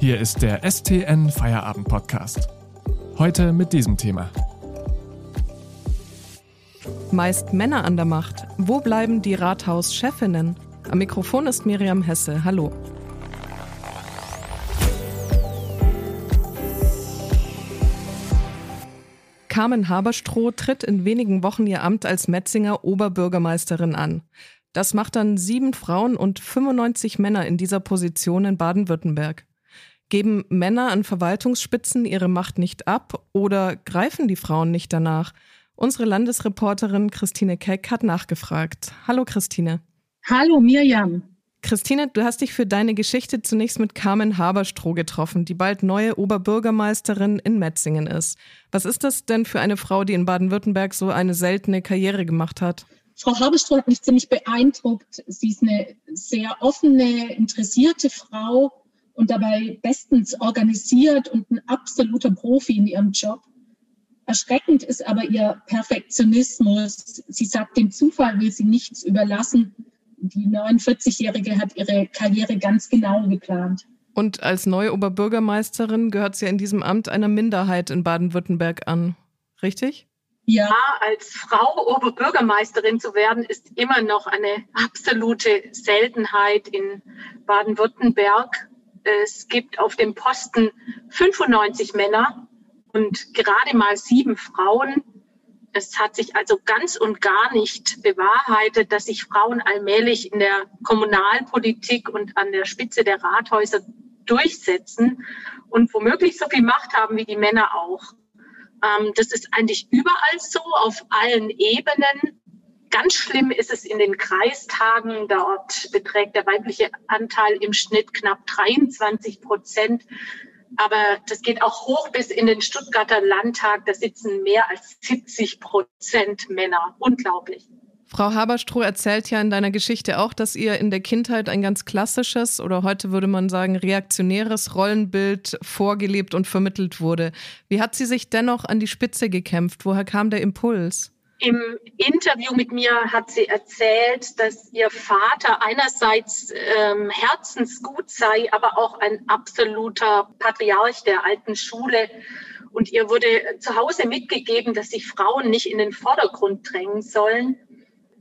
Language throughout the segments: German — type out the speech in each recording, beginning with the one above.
Hier ist der STN Feierabend Podcast. Heute mit diesem Thema. Meist Männer an der Macht. Wo bleiben die Rathauschefinnen? Am Mikrofon ist Miriam Hesse. Hallo. Carmen Haberstroh tritt in wenigen Wochen ihr Amt als Metzinger Oberbürgermeisterin an. Das macht dann sieben Frauen und 95 Männer in dieser Position in Baden-Württemberg. Geben Männer an Verwaltungsspitzen ihre Macht nicht ab oder greifen die Frauen nicht danach? Unsere Landesreporterin Christine Keck hat nachgefragt. Hallo Christine. Hallo Mirjam. Christine, du hast dich für deine Geschichte zunächst mit Carmen Haberstroh getroffen, die bald neue Oberbürgermeisterin in Metzingen ist. Was ist das denn für eine Frau, die in Baden-Württemberg so eine seltene Karriere gemacht hat? Frau Haberstroh hat mich ziemlich beeindruckt. Sie ist eine sehr offene, interessierte Frau und dabei bestens organisiert und ein absoluter Profi in ihrem Job. Erschreckend ist aber ihr Perfektionismus. Sie sagt, dem Zufall will sie nichts überlassen die 49-Jährige hat ihre Karriere ganz genau geplant. Und als neue Oberbürgermeisterin gehört sie in diesem Amt einer Minderheit in Baden-Württemberg an, richtig? Ja, als Frau Oberbürgermeisterin zu werden, ist immer noch eine absolute Seltenheit in Baden-Württemberg. Es gibt auf dem Posten 95 Männer und gerade mal sieben Frauen. Es hat sich also ganz und gar nicht bewahrheitet, dass sich Frauen allmählich in der Kommunalpolitik und an der Spitze der Rathäuser durchsetzen und womöglich so viel Macht haben wie die Männer auch. Ähm, das ist eigentlich überall so, auf allen Ebenen. Ganz schlimm ist es in den Kreistagen. Dort beträgt der weibliche Anteil im Schnitt knapp 23 Prozent. Aber das geht auch hoch bis in den Stuttgarter Landtag. Da sitzen mehr als 70 Prozent Männer. Unglaublich. Frau Haberstroh erzählt ja in deiner Geschichte auch, dass ihr in der Kindheit ein ganz klassisches oder heute würde man sagen reaktionäres Rollenbild vorgelebt und vermittelt wurde. Wie hat sie sich dennoch an die Spitze gekämpft? Woher kam der Impuls? Im Interview mit mir hat sie erzählt, dass ihr Vater einerseits ähm, herzensgut sei, aber auch ein absoluter Patriarch der alten Schule. Und ihr wurde zu Hause mitgegeben, dass sich Frauen nicht in den Vordergrund drängen sollen.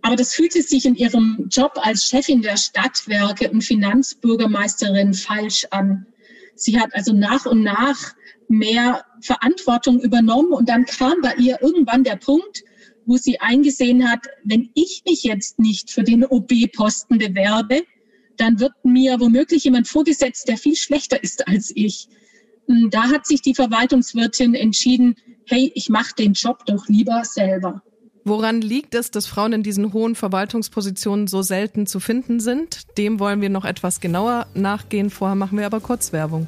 Aber das fühlte sich in ihrem Job als Chefin der Stadtwerke und Finanzbürgermeisterin falsch an. Sie hat also nach und nach mehr Verantwortung übernommen und dann kam bei ihr irgendwann der Punkt, wo sie eingesehen hat, wenn ich mich jetzt nicht für den OB-Posten bewerbe, dann wird mir womöglich jemand vorgesetzt, der viel schlechter ist als ich. Und da hat sich die Verwaltungswirtin entschieden, hey, ich mache den Job doch lieber selber. Woran liegt es, dass Frauen in diesen hohen Verwaltungspositionen so selten zu finden sind? Dem wollen wir noch etwas genauer nachgehen. Vorher machen wir aber kurz Werbung.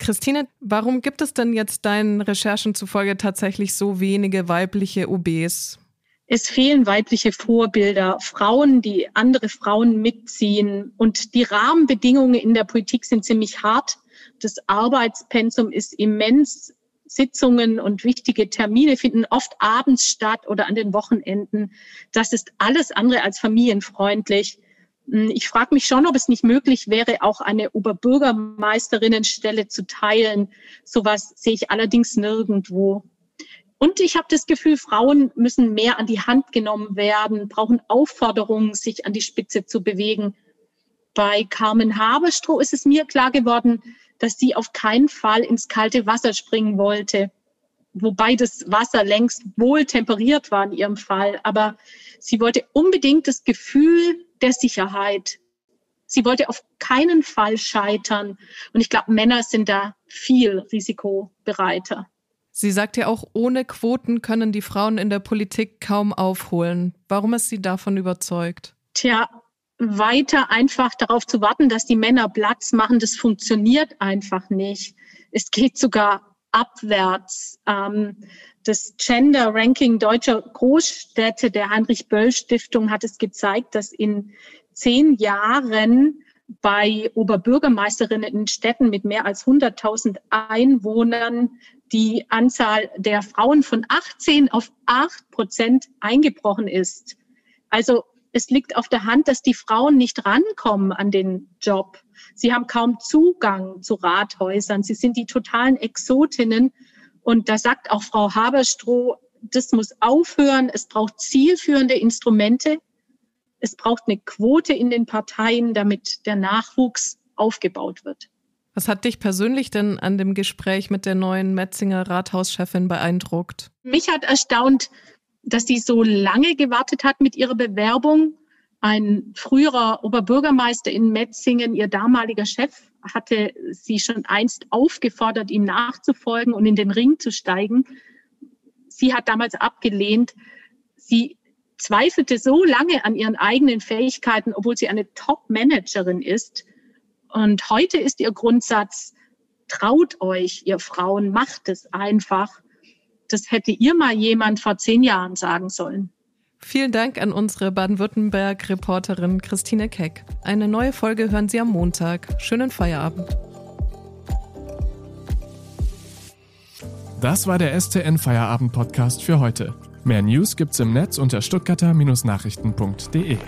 Christine, warum gibt es denn jetzt deinen Recherchen zufolge tatsächlich so wenige weibliche OBs? Es fehlen weibliche Vorbilder, Frauen, die andere Frauen mitziehen. Und die Rahmenbedingungen in der Politik sind ziemlich hart. Das Arbeitspensum ist immens. Sitzungen und wichtige Termine finden oft abends statt oder an den Wochenenden. Das ist alles andere als familienfreundlich. Hm, ich frage mich schon, ob es nicht möglich wäre, auch eine Oberbürgermeisterinnenstelle zu teilen. Sowas sehe ich allerdings nirgendwo. Und ich habe das Gefühl, Frauen müssen mehr an die Hand genommen werden, brauchen Aufforderungen, sich an die Spitze zu bewegen. Bei Carmen Haberstroh ist es mir klar geworden, dass sie auf keinen Fall ins kalte Wasser springen wollte. Wobei das Wasser längst wohl temperiert war in ihrem Fall. Aber sie wollte unbedingt das Gefühl der Sicherheit. Sie wollte auf keinen Fall scheitern. Und ich glaube, Männer sind da viel risikobereiter. Sie sagt ja auch, ohne Quoten können die Frauen in der Politik kaum aufholen. Warum ist sie davon überzeugt? Tja, weiter einfach darauf zu warten, dass die Männer Platz machen, das funktioniert einfach nicht. Es geht sogar abwärts. Ähm, das Gender Ranking deutscher Großstädte der Heinrich Böll Stiftung hat es gezeigt, dass in zehn Jahren bei Oberbürgermeisterinnen in Städten mit mehr als 100.000 Einwohnern die Anzahl der Frauen von 18 auf 8 Prozent eingebrochen ist. Also es liegt auf der Hand, dass die Frauen nicht rankommen an den Job. Sie haben kaum Zugang zu Rathäusern. Sie sind die totalen Exotinnen. Und da sagt auch Frau Haberstroh, das muss aufhören. Es braucht zielführende Instrumente. Es braucht eine Quote in den Parteien, damit der Nachwuchs aufgebaut wird. Was hat dich persönlich denn an dem Gespräch mit der neuen Metzinger Rathauschefin beeindruckt? Mich hat erstaunt, dass sie so lange gewartet hat mit ihrer Bewerbung. Ein früherer Oberbürgermeister in Metzingen, ihr damaliger Chef, hatte sie schon einst aufgefordert, ihm nachzufolgen und in den Ring zu steigen. Sie hat damals abgelehnt. Sie zweifelte so lange an ihren eigenen Fähigkeiten, obwohl sie eine Top-Managerin ist. Und heute ist ihr Grundsatz, traut euch, ihr Frauen, macht es einfach. Das hätte ihr mal jemand vor zehn Jahren sagen sollen. Vielen Dank an unsere Baden-Württemberg-Reporterin Christine Keck. Eine neue Folge hören Sie am Montag. Schönen Feierabend. Das war der STN Feierabend Podcast für heute. Mehr News gibt's im Netz unter stuttgarter-nachrichten.de.